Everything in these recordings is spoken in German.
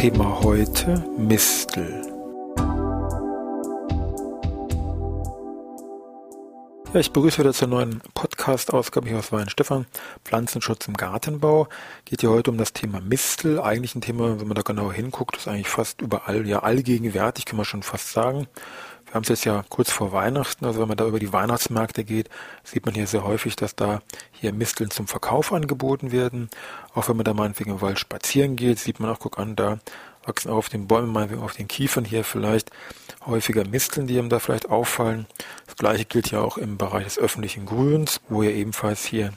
Thema heute Mistel. Ja, ich begrüße wieder zur neuen Podcast-Ausgabe hier aus Weinstefan. Pflanzenschutz im Gartenbau. Geht ja heute um das Thema Mistel. Eigentlich ein Thema, wenn man da genauer hinguckt, ist eigentlich fast überall, ja allgegenwärtig, kann man schon fast sagen. Wir haben es jetzt ja kurz vor Weihnachten, also wenn man da über die Weihnachtsmärkte geht, sieht man hier sehr häufig, dass da hier Misteln zum Verkauf angeboten werden. Auch wenn man da meinetwegen im Wald spazieren geht, sieht man auch, guck an, da wachsen auch auf den Bäumen, meinetwegen auf den Kiefern hier vielleicht häufiger Misteln, die einem da vielleicht auffallen. Das gleiche gilt ja auch im Bereich des öffentlichen Grüns, wo ja ebenfalls hier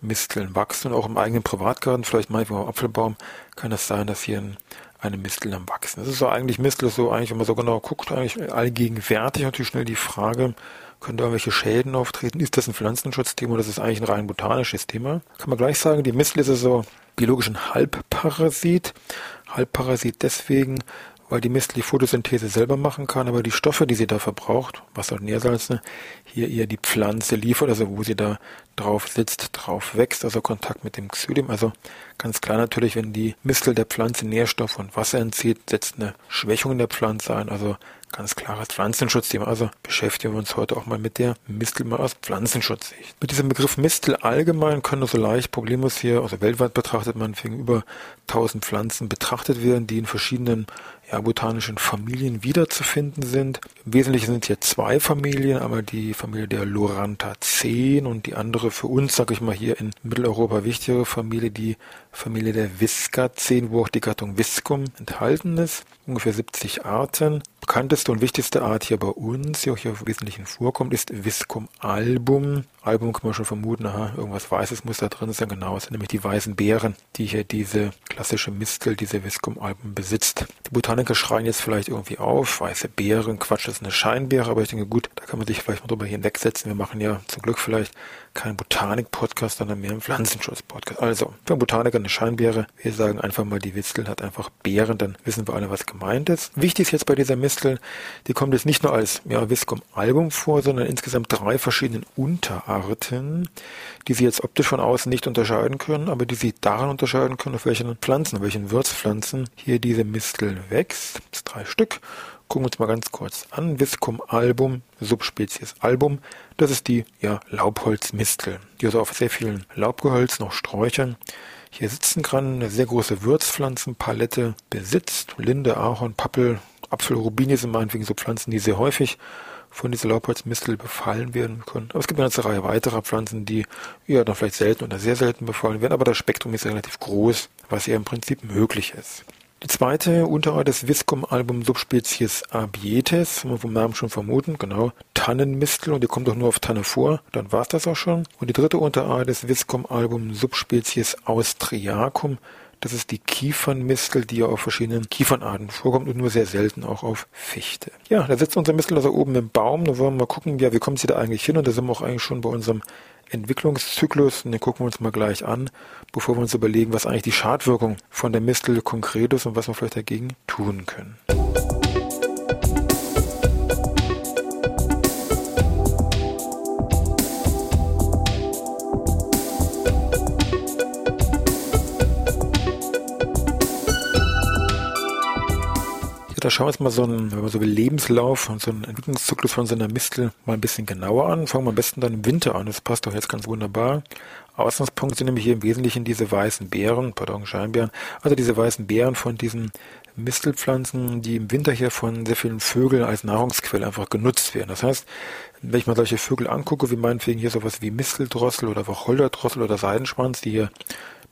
Misteln wachsen und auch im eigenen Privatgarten, vielleicht meinetwegen am Apfelbaum, kann es sein, dass hier ein eine Mistel am Wachsen. Das ist so eigentlich Mistel, so eigentlich, wenn man so genau guckt, eigentlich allgegenwärtig natürlich schnell die Frage, können da irgendwelche Schäden auftreten? Ist das ein Pflanzenschutzthema oder ist das eigentlich ein rein botanisches Thema? Kann man gleich sagen, die Mistel ist so biologisch ein Halbparasit. Halbparasit deswegen, weil die Mistel die Photosynthese selber machen kann, aber die Stoffe, die sie da verbraucht, Wasser und Nährsalze, hier eher die Pflanze liefert, also wo sie da drauf sitzt, drauf wächst, also Kontakt mit dem Xylium. Also ganz klar natürlich, wenn die Mistel der Pflanze Nährstoff und Wasser entzieht, setzt eine Schwächung der Pflanze ein, also ganz klares Pflanzenschutzthema. Also beschäftigen wir uns heute auch mal mit der Mistel mal aus Pflanzenschutzsicht. Mit diesem Begriff Mistel allgemein können so leicht problemlos hier, also weltweit betrachtet man wegen über 1000 Pflanzen betrachtet werden, die in verschiedenen ja, botanischen Familien wiederzufinden sind. Im Wesentlichen sind hier zwei Familien, aber die Familie der Lorantha-10 und die andere für uns, sage ich mal, hier in Mitteleuropa wichtigere Familie, die Familie der Visca-10, wo auch die Gattung Viscum enthalten ist. Ungefähr 70 Arten. Bekannteste und wichtigste Art hier bei uns, die auch hier im Wesentlichen vorkommt, ist Viscum album. Album kann man schon vermuten, aha, irgendwas Weißes muss da drin sein. Genau, es sind nämlich die weißen Beeren, die hier diese klassische Mistel, diese Viscum album besitzt. Die Botaniker schreien jetzt vielleicht irgendwie auf, weiße Beeren, Quatsch, das ist eine Scheinbeere, aber ich denke, gut, da kann man sich vielleicht mal drüber hinwegsetzen. Wir machen ja zum Glück vielleicht keinen Botanik-Podcast, sondern mehr einen Pflanzenschutz-Podcast. Also, für einen Botaniker eine Scheinbeere. Wir sagen einfach mal, die Wistel hat einfach Beeren, dann wissen wir alle, was gemeint ist. Wichtig ist jetzt bei dieser Mistel, die kommt jetzt nicht nur als ja, Viscum album vor, sondern insgesamt drei verschiedenen Unterarten, die Sie jetzt optisch von außen nicht unterscheiden können, aber die Sie daran unterscheiden können, auf welchen Pflanzen, auf welchen Würzpflanzen hier diese Mistel wächst. Das drei Stück. Gucken wir uns mal ganz kurz an. Viscum album, Subspezies album. Das ist die ja, Laubholzmistel, die also auf sehr vielen Laubgehölzen, auch Sträuchern, hier sitzen kann, eine sehr große Würzpflanzenpalette besitzt. Linde, Ahorn, Pappel, Apfel, Rubinie sind meinetwegen so Pflanzen, die sehr häufig von dieser Laubholzmistel befallen werden können. Aber es gibt eine ganze Reihe weiterer Pflanzen, die ja dann vielleicht selten oder sehr selten befallen werden, aber das Spektrum ist relativ groß, was hier im Prinzip möglich ist. Die zweite Unterart des Viscum-Album Subspezies Abietes, man vom Namen schon vermuten, genau, Tannenmistel und die kommt doch nur auf Tanne vor, dann war's das auch schon. Und die dritte Unterart des Viscum-Album Subspezies Austriacum, das ist die Kiefernmistel, die ja auf verschiedenen Kiefernarten vorkommt und nur sehr selten auch auf Fichte. Ja, da sitzt unser Mistel also oben im Baum, da wollen wir mal gucken, ja, wie kommt sie da eigentlich hin und da sind wir auch eigentlich schon bei unserem Entwicklungszyklus, und den gucken wir uns mal gleich an, bevor wir uns überlegen, was eigentlich die Schadwirkung von der Mistel konkret ist und was wir vielleicht dagegen tun können. Schauen wir uns mal so einen, wenn man so will, Lebenslauf und so einen Entwicklungszyklus von so einer Mistel mal ein bisschen genauer an. Fangen wir am besten dann im Winter an. Das passt doch jetzt ganz wunderbar. Ausgangspunkt sind nämlich hier im Wesentlichen diese weißen Beeren, pardon, Scheinbeeren, also diese weißen Beeren von diesen Mistelpflanzen, die im Winter hier von sehr vielen Vögeln als Nahrungsquelle einfach genutzt werden. Das heißt, wenn ich mal solche Vögel angucke, wie meinetwegen hier sowas wie Misteldrossel oder Wacholderdrossel oder Seidenschwanz, die hier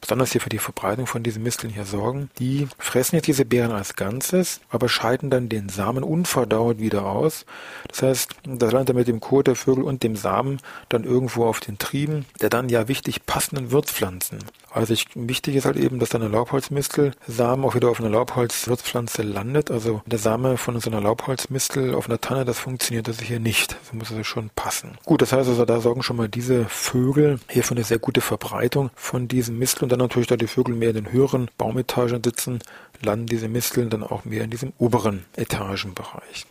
besonders hier für die Verbreitung von diesen Misteln hier sorgen. Die fressen jetzt diese Beeren als Ganzes, aber scheiden dann den Samen unverdauert wieder aus. Das heißt, das landet dann mit dem Kot der Vögel und dem Samen dann irgendwo auf den Trieben der dann ja wichtig passenden Wirtspflanzen. Also ich, wichtig ist halt eben, dass dann eine Laubholzmistel Samen auch wieder auf einer Laubholzwirtspflanze landet. Also der Same von so einer Laubholzmistel auf einer Tanne, das funktioniert also hier nicht. Das muss also schon passen. Gut, das heißt also, da sorgen schon mal diese Vögel hier für eine sehr gute Verbreitung von diesem Mistel und dann natürlich, da die Vögel mehr in den höheren Baumetagen sitzen, landen diese Misteln dann auch mehr in diesem oberen Etagenbereich.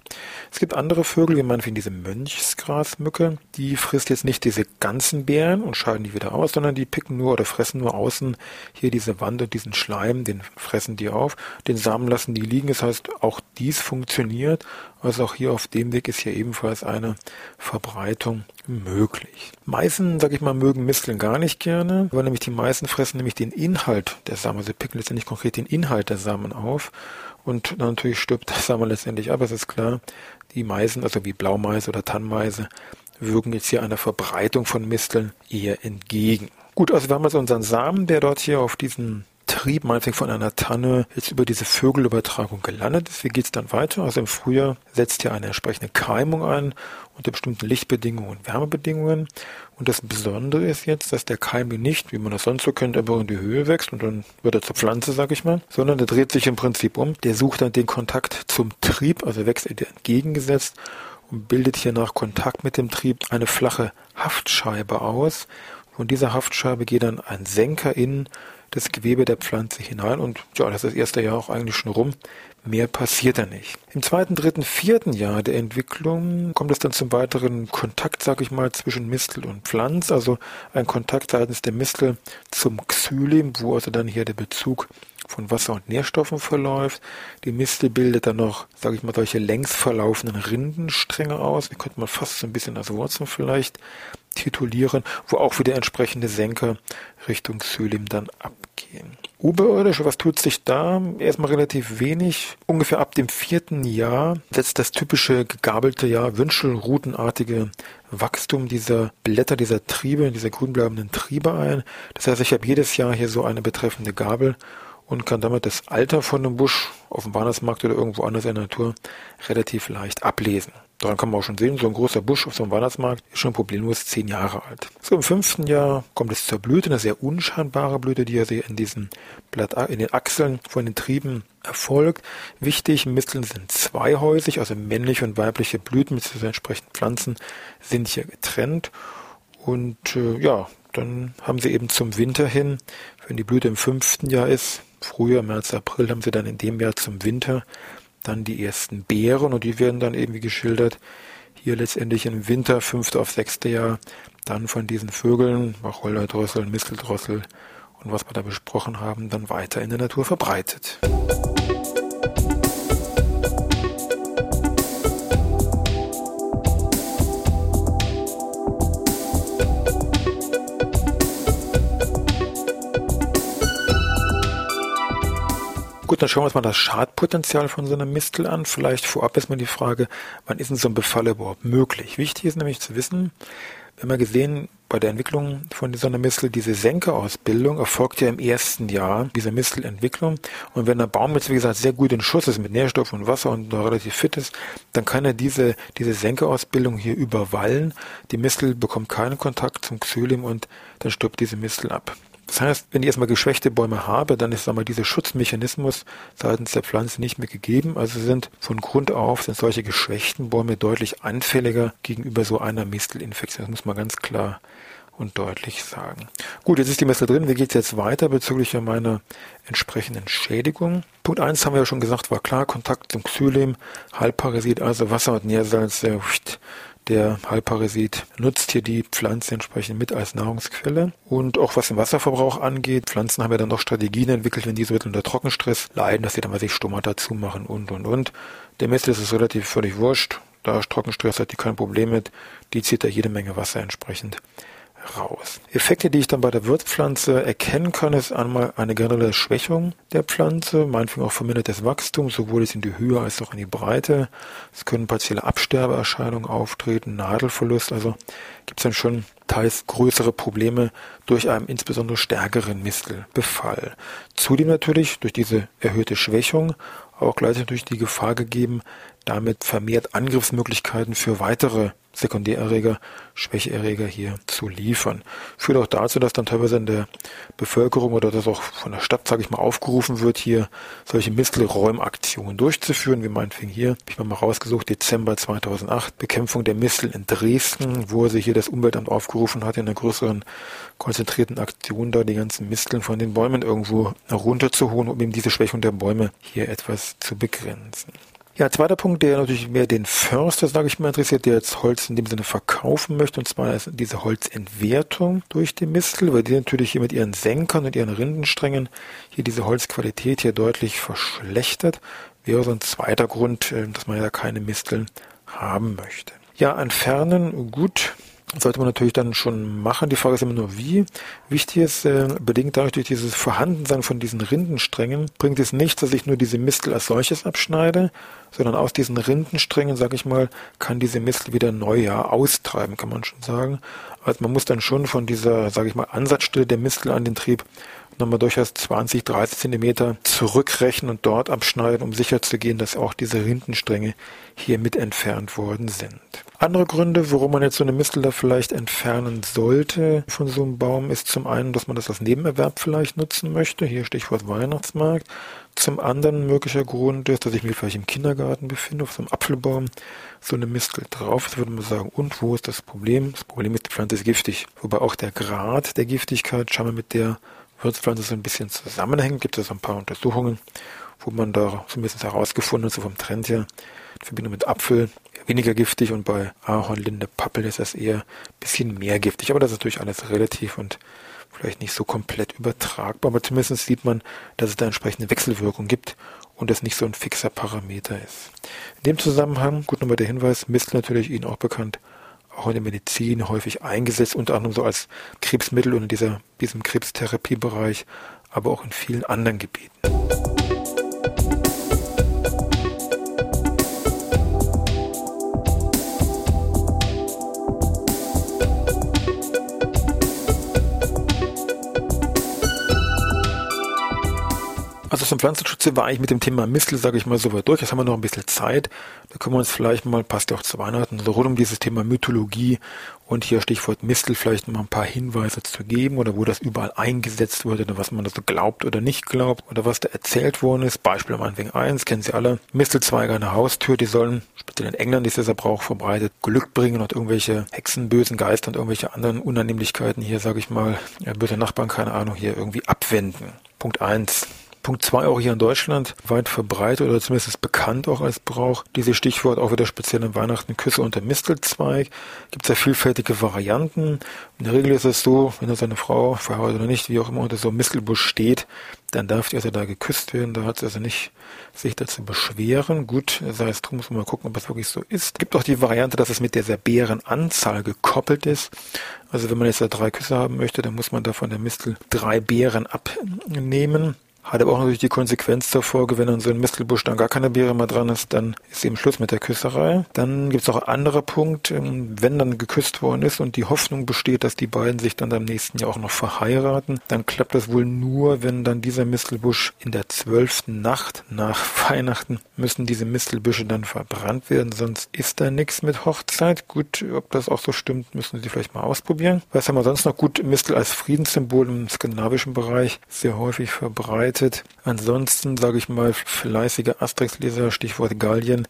Es gibt andere Vögel, wie man wie diese Mönchsgrasmücke, die frisst jetzt nicht diese ganzen Beeren und scheiden die wieder aus, sondern die picken nur oder fressen nur außen hier diese Wand und diesen Schleim, den fressen die auf, den Samen lassen die liegen. Das heißt, auch dies funktioniert. Also auch hier auf dem Weg ist hier ebenfalls eine Verbreitung möglich. Meißen, sag ich mal, mögen Misteln gar nicht gerne, weil nämlich die Meißen fressen nämlich den Inhalt der Samen. Sie picken letztendlich konkret den Inhalt der Samen auf. Und natürlich stirbt der Samen letztendlich ab, es ist klar. Die Meisen, also wie Blaumeise oder Tannmeise, wirken jetzt hier einer Verbreitung von Misteln eher entgegen. Gut, also wir haben also unseren Samen, der dort hier auf diesen Trieb, meinetwegen von einer Tanne, jetzt über diese Vögelübertragung gelandet ist. Wie geht's dann weiter? Also im Frühjahr setzt hier eine entsprechende Keimung ein unter bestimmten Lichtbedingungen und Wärmebedingungen. Und das Besondere ist jetzt, dass der Keim nicht, wie man das sonst so kennt, einfach in die Höhe wächst und dann wird er zur Pflanze, sag ich mal, sondern der dreht sich im Prinzip um. Der sucht dann den Kontakt zum Trieb, also wächst er dir entgegengesetzt und bildet hier nach Kontakt mit dem Trieb eine flache Haftscheibe aus. Von dieser Haftscheibe geht dann ein Senker in das Gewebe der Pflanze hinein und ja, das ist das erste Jahr auch eigentlich schon rum. Mehr passiert da nicht. Im zweiten, dritten, vierten Jahr der Entwicklung kommt es dann zum weiteren Kontakt, sag ich mal, zwischen Mistel und Pflanz, also ein Kontakt seitens der Mistel zum Xylim, wo also dann hier der Bezug von Wasser und Nährstoffen verläuft. Die Mistel bildet dann noch, sage ich mal, solche längs verlaufenden Rindenstränge aus. Die könnte man fast so ein bisschen als Wurzeln vielleicht titulieren, wo auch wieder entsprechende Senker Richtung Xylim dann abgehen. Oberirdisch, was tut sich da? Erstmal relativ wenig. Ungefähr ab dem vierten Jahr setzt das typische gegabelte, ja, wünschelrutenartige Wachstum dieser Blätter, dieser Triebe, dieser grünbleibenden Triebe ein. Das heißt, ich habe jedes Jahr hier so eine betreffende Gabel und kann damit das Alter von einem Busch auf dem Weihnachtsmarkt oder irgendwo anders in der Natur relativ leicht ablesen. Daran kann man auch schon sehen, so ein großer Busch auf so einem Weihnachtsmarkt ist schon problemlos zehn Jahre alt. So im fünften Jahr kommt es zur Blüte, eine sehr unscheinbare Blüte, die ja in diesen Blatt, in den Achseln von den Trieben erfolgt. Wichtig, Misteln sind zweihäusig, also männliche und weibliche Blüten mit den entsprechenden Pflanzen sind hier getrennt. Und äh, ja, dann haben sie eben zum Winter hin, wenn die Blüte im fünften Jahr ist, Frühjahr, März, April, haben sie dann in dem Jahr zum Winter dann die ersten Beeren und die werden dann eben wie geschildert hier letztendlich im Winter, fünfte auf sechste Jahr, dann von diesen Vögeln, Wacholderdrossel, Misteldrossel und was wir da besprochen haben, dann weiter in der Natur verbreitet. Gut, dann schauen wir uns mal das Schadpotenzial von so einem Mistel an. Vielleicht vorab erstmal die Frage, wann ist denn so ein Befall überhaupt möglich? Wichtig ist nämlich zu wissen, wir haben ja gesehen, bei der Entwicklung von einer Mistel, diese Senkerausbildung erfolgt ja im ersten Jahr dieser Mistelentwicklung. Und wenn der Baum jetzt, wie gesagt, sehr gut in Schuss ist mit Nährstoff und Wasser und noch relativ fit ist, dann kann er diese, diese Senkerausbildung hier überwallen. Die Mistel bekommt keinen Kontakt zum Xylim und dann stirbt diese Mistel ab. Das heißt, wenn ich erstmal geschwächte Bäume habe, dann ist einmal dieser Schutzmechanismus seitens der Pflanze nicht mehr gegeben. Also sind von Grund auf sind solche geschwächten Bäume deutlich anfälliger gegenüber so einer Mistelinfektion. Das muss man ganz klar und deutlich sagen. Gut, jetzt ist die Messe drin. Wie geht es jetzt weiter bezüglich meiner entsprechenden Schädigung? Punkt eins haben wir ja schon gesagt, war klar, Kontakt zum Xylem, Halbparasit, also Wasser und Nährsalz, äh, der Halbparasit nutzt hier die Pflanze entsprechend mit als Nahrungsquelle. Und auch was den Wasserverbrauch angeht, Pflanzen haben ja dann noch Strategien entwickelt, wenn diese unter Trockenstress leiden, dass sie dann mal sich Stomata zumachen und, und, und. Der Mist ist es relativ völlig wurscht. Da Trockenstress hat die kein Problem mit. Die zieht da jede Menge Wasser entsprechend raus. Effekte, die ich dann bei der Wirtspflanze erkennen kann, ist einmal eine generelle Schwächung der Pflanze, meinetwegen auch vermindertes Wachstum, sowohl in die Höhe als auch in die Breite. Es können partielle Absterbeerscheinungen auftreten, Nadelverlust, also gibt es dann schon teils größere Probleme durch einen insbesondere stärkeren Mistelbefall. Zudem natürlich durch diese erhöhte Schwächung auch gleichzeitig natürlich die Gefahr gegeben, damit vermehrt Angriffsmöglichkeiten für weitere Sekundärerreger, Schwächeerreger hier zu liefern. Führt auch dazu, dass dann teilweise in der Bevölkerung oder das auch von der Stadt, sage ich mal, aufgerufen wird, hier solche Mistelräumaktionen durchzuführen, wie meinetwegen hier, habe ich mal rausgesucht, Dezember 2008, Bekämpfung der Mistel in Dresden, wo sich hier das Umweltamt aufgerufen hat, in einer größeren konzentrierten Aktion da die ganzen Misteln von den Bäumen irgendwo runterzuholen, um eben diese Schwächung der Bäume hier etwas zu begrenzen. Ja, zweiter Punkt, der natürlich mehr den Förster, sage ich mal, interessiert, der jetzt Holz in dem Sinne verkaufen möchte, und zwar ist diese Holzentwertung durch die Mistel, weil die natürlich hier mit ihren Senkern und ihren Rindensträngen hier diese Holzqualität hier deutlich verschlechtert, wäre so ein zweiter Grund, äh, dass man ja keine Misteln haben möchte. Ja, entfernen, gut, sollte man natürlich dann schon machen. Die Frage ist immer nur, wie. Wichtig ist, äh, bedingt dadurch durch dieses Vorhandensein von diesen Rindensträngen, bringt es nichts, dass ich nur diese Mistel als solches abschneide, sondern aus diesen Rindensträngen, sag ich mal, kann diese Mistel wieder neu austreiben, kann man schon sagen. Also man muss dann schon von dieser, sage ich mal, Ansatzstelle der Mistel an den Trieb nochmal durchaus 20, 30 Zentimeter zurückrechnen und dort abschneiden, um sicherzugehen, dass auch diese Rindenstränge hier mit entfernt worden sind. Andere Gründe, warum man jetzt so eine Mistel da vielleicht entfernen sollte von so einem Baum, ist zum einen, dass man das als Nebenerwerb vielleicht nutzen möchte. Hier Stichwort Weihnachtsmarkt. Zum anderen möglicher Grund ist, dass ich mich vielleicht im Kindergarten befinde, auf so einem Apfelbaum, so eine Mistel drauf ist, würde man sagen, und wo ist das Problem? Das Problem ist, die Pflanze ist giftig. Wobei auch der Grad der Giftigkeit scheinbar mit der Wirtspflanze so ein bisschen zusammenhängt. Gibt es ein paar Untersuchungen, wo man da zumindest herausgefunden hat, so vom Trend her, in Verbindung mit Apfel weniger giftig und bei Ahorn, Linde, Pappel ist das eher ein bisschen mehr giftig. Aber das ist natürlich alles relativ und vielleicht nicht so komplett übertragbar. Aber zumindest sieht man, dass es da entsprechende Wechselwirkung gibt und es nicht so ein fixer Parameter ist. In dem Zusammenhang, gut nochmal der Hinweis, Mistel natürlich Ihnen auch bekannt, auch in der Medizin häufig eingesetzt, unter anderem so als Krebsmittel und in dieser, diesem Krebstherapiebereich, aber auch in vielen anderen Gebieten. Also zum Pflanzenschutz war eigentlich mit dem Thema Mistel, sage ich mal, so weit durch. Jetzt haben wir noch ein bisschen Zeit. Da können wir uns vielleicht mal, passt ja auch zu Weihnachten, so rund um dieses Thema Mythologie und hier Stichwort Mistel vielleicht mal ein paar Hinweise zu geben oder wo das überall eingesetzt wurde oder was man da so glaubt oder nicht glaubt oder was da erzählt worden ist. Beispiel meinetwegen eins, kennen Sie alle. Mistelzweige an der Haustür, die sollen, speziell in England ist dieser Brauch verbreitet, Glück bringen und irgendwelche Hexen, bösen Geister und irgendwelche anderen Unannehmlichkeiten hier, sage ich mal, ja, böse Nachbarn, keine Ahnung, hier irgendwie abwenden. Punkt eins. Punkt zwei auch hier in Deutschland weit verbreitet oder zumindest bekannt auch als Brauch. Dieses Stichwort auch wieder speziell in Weihnachten Küsse unter Mistelzweig. Gibt es ja vielfältige Varianten. In der Regel ist es so, wenn da seine Frau, verheiratet oder nicht, wie auch immer, unter so einem Mistelbusch steht, dann darf die also da geküsst werden. Da hat sie also nicht sich dazu beschweren. Gut, sei es drum, muss man mal gucken, ob es wirklich so ist. Gibt auch die Variante, dass es mit dieser Bärenanzahl gekoppelt ist. Also wenn man jetzt da drei Küsse haben möchte, dann muss man da von der Mistel drei Beeren abnehmen. Hat aber auch natürlich die Konsequenz zur Folge, wenn an so ein Mistelbusch dann gar keine Beere mehr dran ist, dann ist eben Schluss mit der Küsserei. Dann gibt es auch ein anderer Punkt, ähm, wenn dann geküsst worden ist und die Hoffnung besteht, dass die beiden sich dann im nächsten Jahr auch noch verheiraten, dann klappt das wohl nur, wenn dann dieser Mistelbusch in der zwölften Nacht nach Weihnachten müssen diese Mistelbüsche dann verbrannt werden, sonst ist da nichts mit Hochzeit. Gut, ob das auch so stimmt, müssen Sie vielleicht mal ausprobieren. Was haben wir sonst noch gut? Mistel als Friedenssymbol im skandinavischen Bereich sehr häufig verbreitet verbreitet. Ansonsten, sage ich mal, fleißige Asterix-Leser, Stichwort Gallien,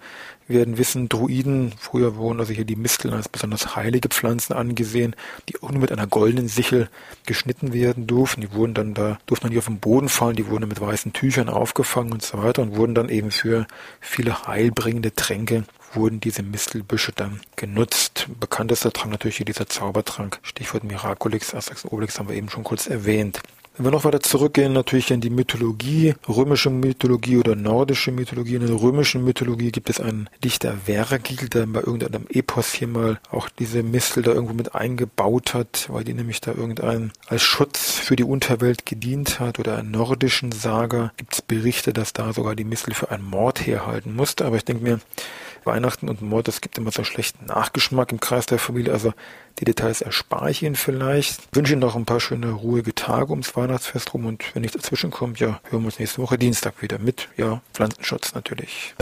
werden wissen, Druiden, früher wurden also hier die Misteln als besonders heilige Pflanzen angesehen, die auch nur mit einer goldenen Sichel geschnitten werden durften. Die wurden dann da, durften dann nicht auf den Boden fallen, die wurden mit weißen Tüchern aufgefangen und so weiter und wurden dann eben für viele heilbringende Tränke wurden diese Mistelbüsche dann genutzt. Bekanntester Trank natürlich hier dieser Zaubertrank. Stichwort Miraculix, Asterix Obelix haben wir eben schon kurz erwähnt. Wenn wir noch weiter zurückgehen, natürlich in die Mythologie, römische Mythologie oder nordische Mythologie. In der römischen Mythologie gibt es einen Dichter Vergil, der bei irgendeinem Epos hier mal auch diese Mistel da irgendwo mit eingebaut hat, weil die nämlich da irgendein als Schutz für die Unterwelt gedient hat. Oder in nordischen Saga gibt es Berichte, dass da sogar die Mistel für einen Mord herhalten musste. Aber ich denke mir, Weihnachten und Mord, das gibt immer so schlechten Nachgeschmack im Kreis der Familie. Also die Details erspare ich Ihnen vielleicht. Ich wünsche Ihnen noch ein paar schöne, ruhige Tage ums Weihnachtsfest rum und wenn nichts dazwischen kommt, ja, hören wir uns nächste Woche Dienstag wieder mit, ja, Pflanzenschutz natürlich.